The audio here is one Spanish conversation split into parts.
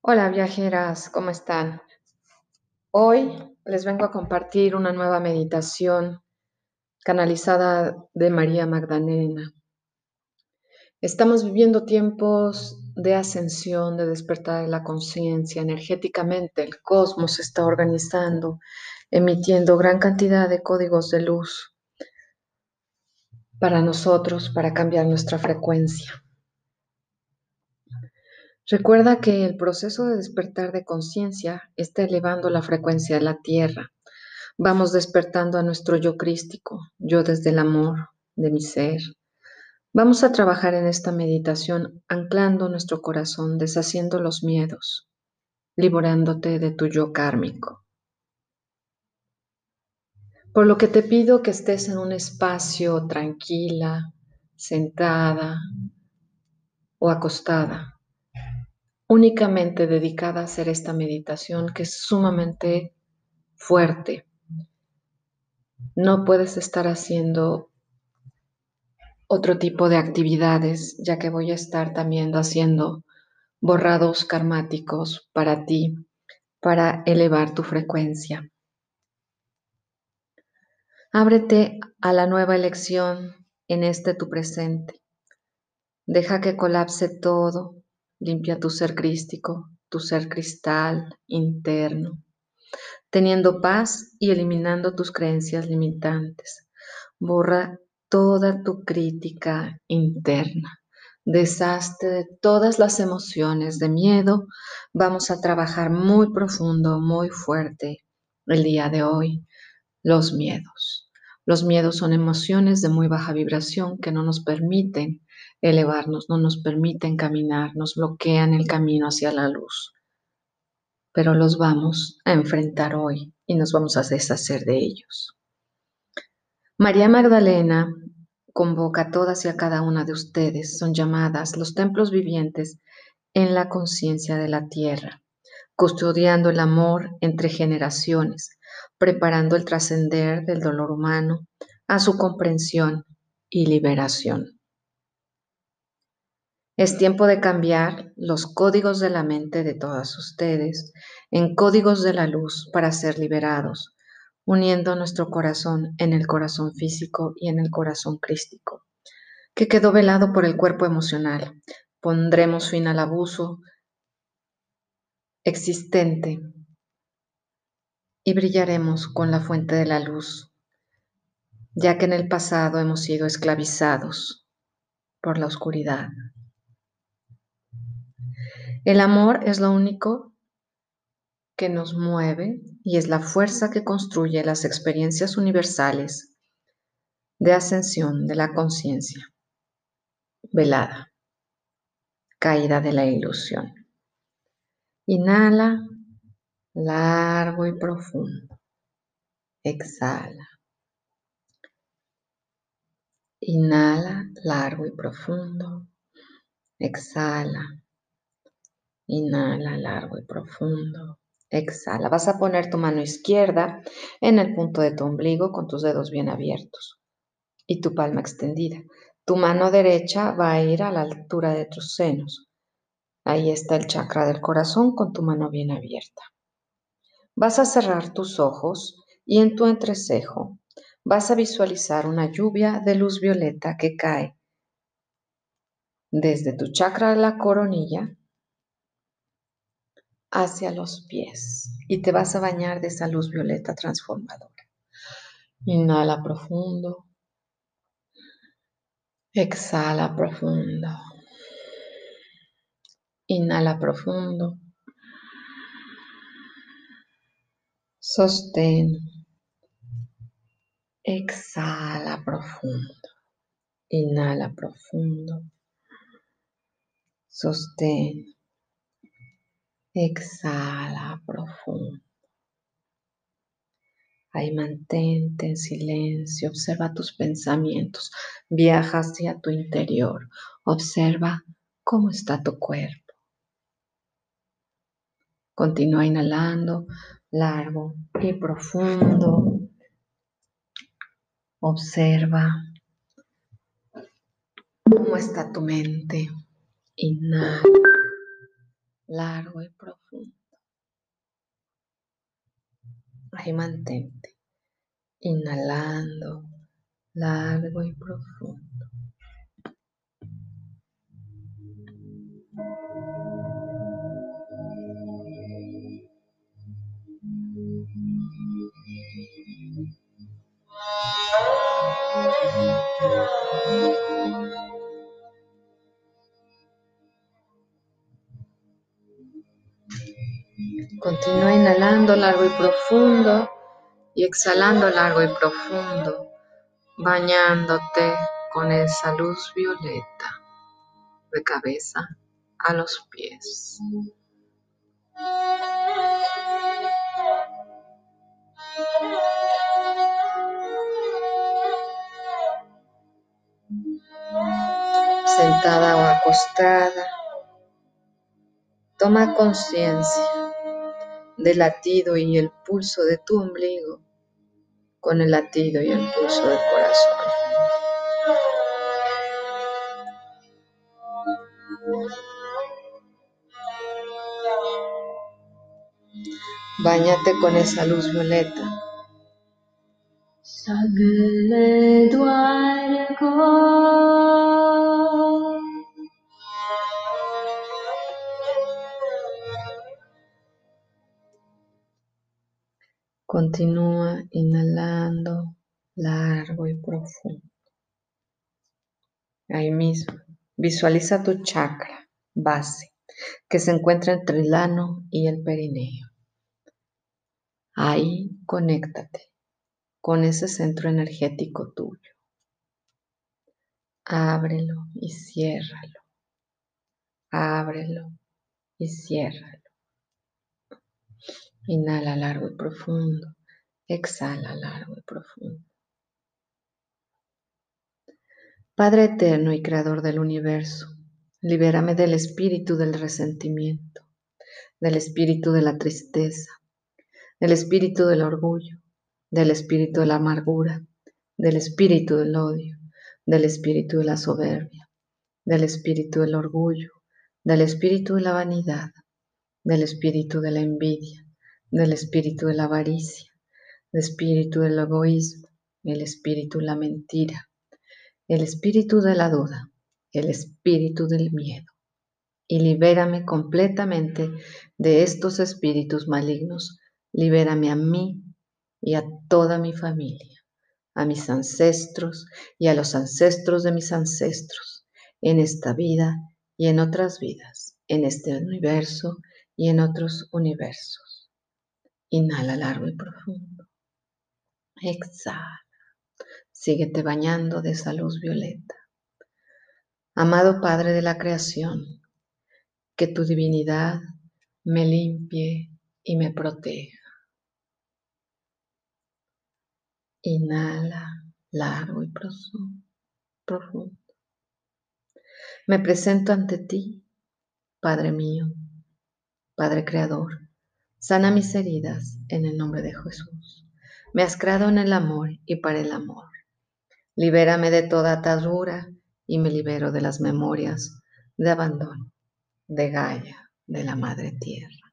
Hola viajeras, ¿cómo están? Hoy les vengo a compartir una nueva meditación canalizada de María Magdalena. Estamos viviendo tiempos de ascensión, de despertar de la conciencia energéticamente. El cosmos está organizando, emitiendo gran cantidad de códigos de luz para nosotros, para cambiar nuestra frecuencia. Recuerda que el proceso de despertar de conciencia está elevando la frecuencia de la Tierra. Vamos despertando a nuestro yo crístico, yo desde el amor de mi ser. Vamos a trabajar en esta meditación anclando nuestro corazón, deshaciendo los miedos, liberándote de tu yo kármico. Por lo que te pido que estés en un espacio tranquila, sentada o acostada únicamente dedicada a hacer esta meditación que es sumamente fuerte. No puedes estar haciendo otro tipo de actividades, ya que voy a estar también haciendo borrados karmáticos para ti, para elevar tu frecuencia. Ábrete a la nueva elección en este tu presente. Deja que colapse todo Limpia tu ser crístico, tu ser cristal interno, teniendo paz y eliminando tus creencias limitantes. Borra toda tu crítica interna. Deshazte de todas las emociones de miedo. Vamos a trabajar muy profundo, muy fuerte el día de hoy. Los miedos. Los miedos son emociones de muy baja vibración que no nos permiten elevarnos, no nos permiten caminar, nos bloquean el camino hacia la luz. Pero los vamos a enfrentar hoy y nos vamos a deshacer de ellos. María Magdalena convoca a todas y a cada una de ustedes, son llamadas los templos vivientes en la conciencia de la tierra, custodiando el amor entre generaciones, preparando el trascender del dolor humano a su comprensión y liberación. Es tiempo de cambiar los códigos de la mente de todas ustedes en códigos de la luz para ser liberados, uniendo nuestro corazón en el corazón físico y en el corazón crístico, que quedó velado por el cuerpo emocional. Pondremos fin al abuso existente y brillaremos con la fuente de la luz, ya que en el pasado hemos sido esclavizados por la oscuridad. El amor es lo único que nos mueve y es la fuerza que construye las experiencias universales de ascensión de la conciencia, velada, caída de la ilusión. Inhala largo y profundo. Exhala. Inhala largo y profundo. Exhala. Inhala largo y profundo. Exhala. Vas a poner tu mano izquierda en el punto de tu ombligo con tus dedos bien abiertos y tu palma extendida. Tu mano derecha va a ir a la altura de tus senos. Ahí está el chakra del corazón con tu mano bien abierta. Vas a cerrar tus ojos y en tu entrecejo vas a visualizar una lluvia de luz violeta que cae desde tu chakra de la coronilla hacia los pies y te vas a bañar de esa luz violeta transformadora. Inhala profundo. Exhala profundo. Inhala profundo. Sostén. Exhala profundo. Inhala profundo. Sostén. Exhala profundo. Ahí mantente en silencio, observa tus pensamientos, viaja hacia tu interior, observa cómo está tu cuerpo. Continúa inhalando largo y profundo. Observa cómo está tu mente. Inhala. largo y profundo. Ahí mantente, inhalando, largo y profundo. Inhalando largo y profundo y exhalando largo y profundo, bañándote con esa luz violeta de cabeza a los pies. Sentada o acostada, toma conciencia del latido y el pulso de tu ombligo con el latido y el pulso del corazón. Báñate con esa luz violeta. Continúa inhalando largo y profundo. Ahí mismo, visualiza tu chakra base que se encuentra entre el ano y el perineo. Ahí conéctate con ese centro energético tuyo. Ábrelo y ciérralo. Ábrelo y ciérralo. Inhala largo y profundo. Exhala largo y profundo. Padre eterno y creador del universo, libérame del espíritu del resentimiento, del espíritu de la tristeza, del espíritu del orgullo, del espíritu de la amargura, del espíritu del odio, del espíritu de la soberbia, del espíritu del orgullo, del espíritu de la vanidad, del espíritu de la envidia, del espíritu de la avaricia, del espíritu del egoísmo, el espíritu de la mentira, el espíritu de la duda, el espíritu del miedo. Y libérame completamente de estos espíritus malignos. Libérame a mí y a toda mi familia, a mis ancestros y a los ancestros de mis ancestros, en esta vida y en otras vidas, en este universo y en otros universos. Inhala largo y profundo. Exhala. Síguete bañando de esa luz violeta. Amado Padre de la creación, que tu divinidad me limpie y me proteja. Inhala largo y profundo. Me presento ante ti, Padre mío, Padre Creador Sana mis heridas en el nombre de Jesús. Me has creado en el amor y para el amor. Libérame de toda atadura y me libero de las memorias de abandono, de Gaia, de la Madre Tierra.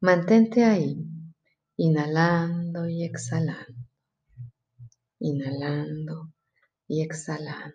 Mantente ahí, inhalando y exhalando, inhalando y exhalando.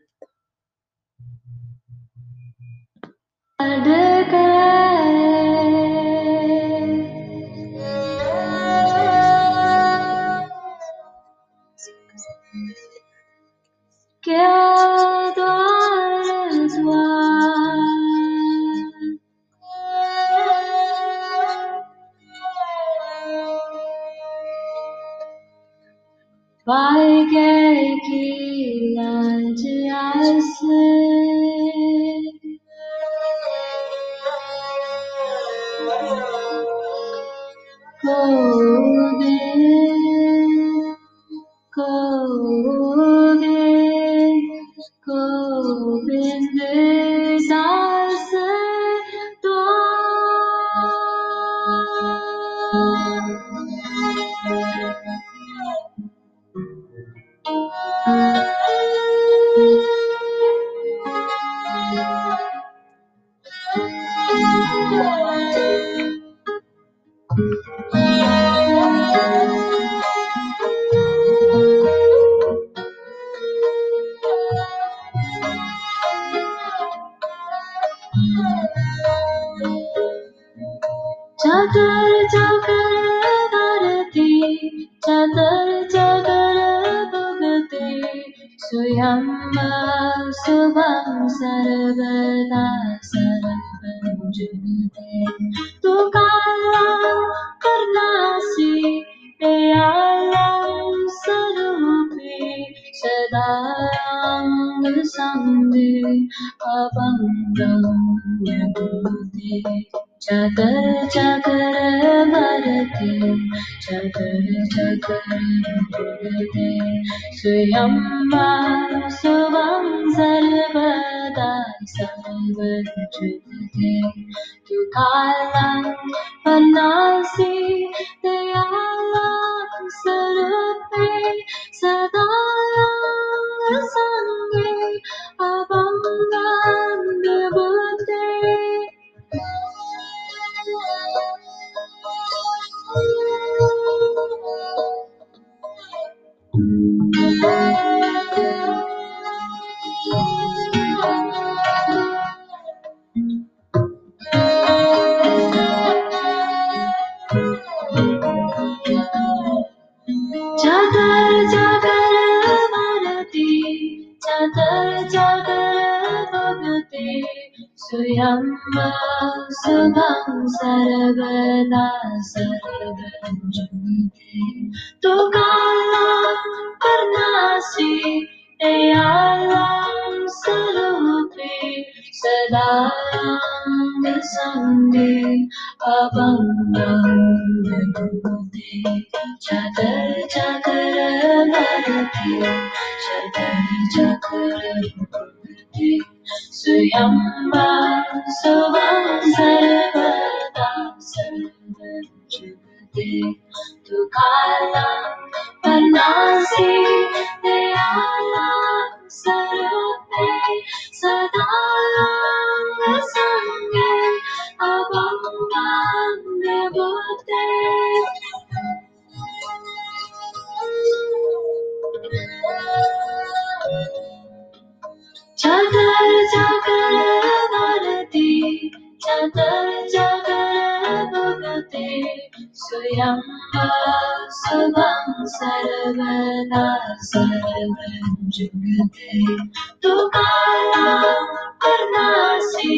Suyamba Subham Sarvada Sarvam sandhi abandam yamuti chakar chakar marati chakar chakar marati suyam suvam sarvada samvachuti tu kalam panasi सुयम समं सर्वदा सर्वं जन्ते तुकाला परनासि दयालां स्वरूपे सदाङ्गसङ्गे अभङ्गते चतर चकर भरते चतर चकर भरते சுயம்பா சுபா சர்வதா சர்வஜகதே துகாலம் பன்னாசே त्र्यम्बा सदां सर्वदा सर्वं जगते तुकाला कर्णासि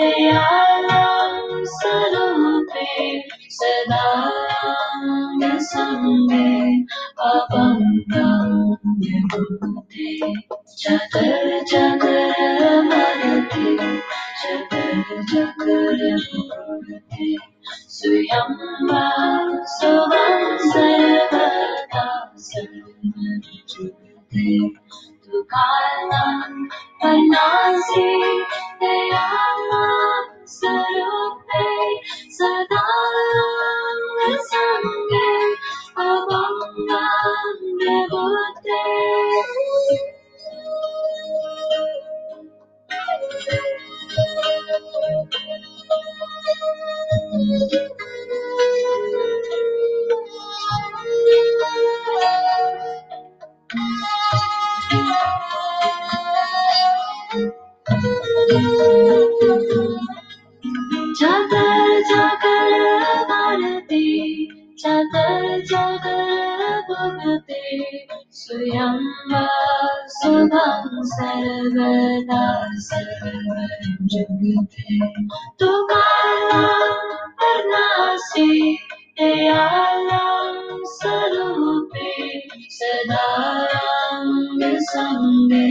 दयालं स्वरूपे सदा सङ्गे sange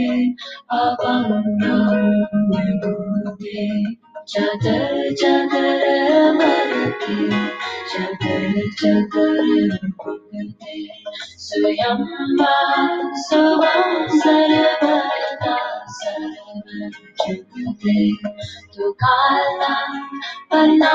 abandonate chadar chadar marate chadar chadar marate suyamba suvam sarvata sarvam chadate tu kala panna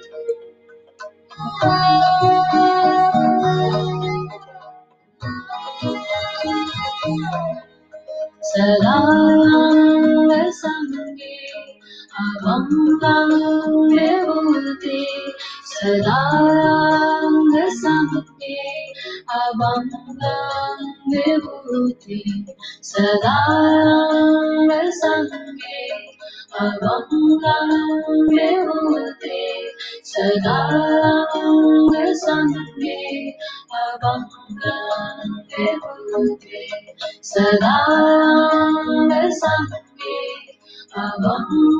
अभङ्गं विभूति सदाङ्गसङ्गे अभङ्गं विभूति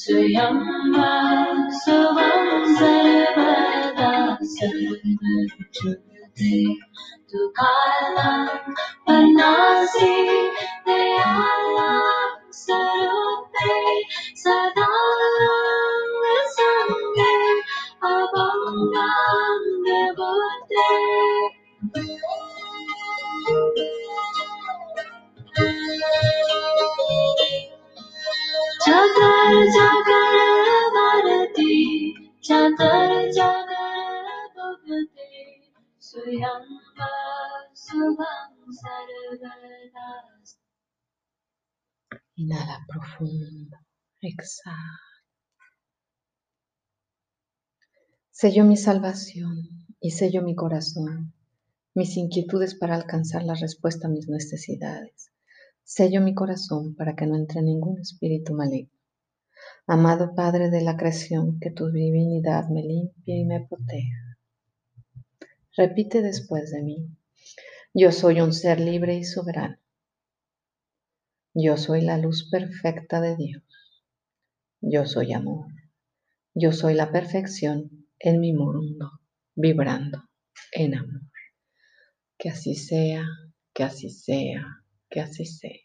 Suyamba Sarvasarvada Sarvajyoti Tukalam Panasi Inhala profundo. Exhala. Sello mi salvación y sello mi corazón, mis inquietudes para alcanzar la respuesta a mis necesidades. Sello mi corazón para que no entre ningún espíritu maligno. Amado Padre de la creación, que tu divinidad me limpie y me proteja. Repite después de mí. Yo soy un ser libre y soberano. Yo soy la luz perfecta de Dios. Yo soy amor. Yo soy la perfección en mi mundo, vibrando en amor. Que así sea, que así sea, que así sea.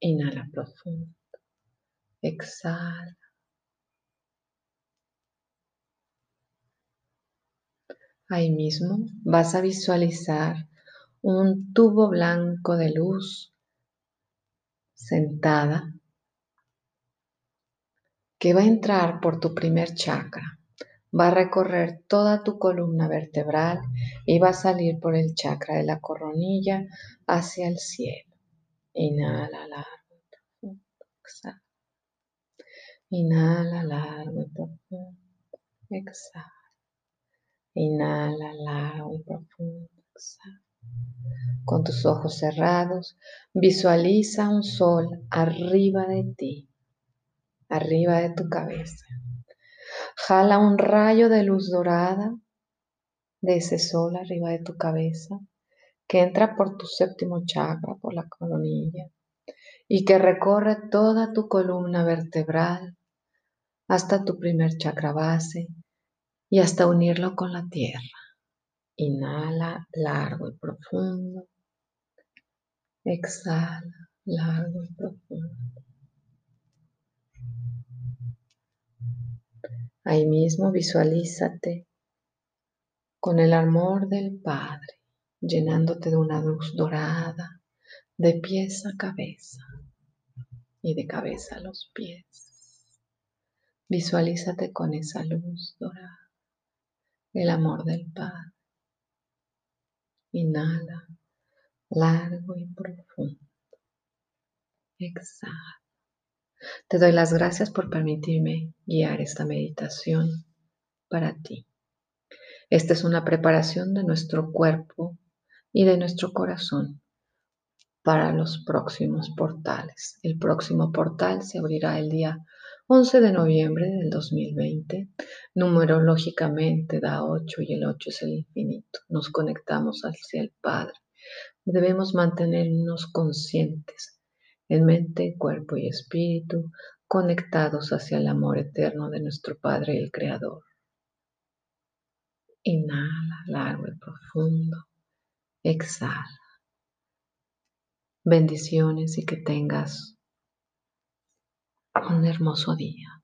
Inhala profundo. Exhala. Ahí mismo vas a visualizar un tubo blanco de luz sentada que va a entrar por tu primer chakra, va a recorrer toda tu columna vertebral y va a salir por el chakra de la coronilla hacia el cielo. Inhala largo y profundo. Exhala. Inhala largo y profundo. Exhala. Inhala largo y profundo. Exhala. Con tus ojos cerrados, visualiza un sol arriba de ti, arriba de tu cabeza. Jala un rayo de luz dorada de ese sol arriba de tu cabeza que entra por tu séptimo chakra, por la coronilla, y que recorre toda tu columna vertebral hasta tu primer chakra base y hasta unirlo con la tierra. Inhala largo y profundo. Exhala largo y profundo. Ahí mismo visualízate con el amor del Padre, llenándote de una luz dorada, de pies a cabeza y de cabeza a los pies. Visualízate con esa luz dorada, el amor del Padre. Inhala largo y profundo. Exhala. Te doy las gracias por permitirme guiar esta meditación para ti. Esta es una preparación de nuestro cuerpo y de nuestro corazón para los próximos portales. El próximo portal se abrirá el día 11 de noviembre del 2020, numerológicamente da 8 y el 8 es el infinito. Nos conectamos hacia el Padre. Debemos mantenernos conscientes en mente, cuerpo y espíritu, conectados hacia el amor eterno de nuestro Padre el Creador. Inhala largo y profundo. Exhala. Bendiciones y que tengas un hermoso día.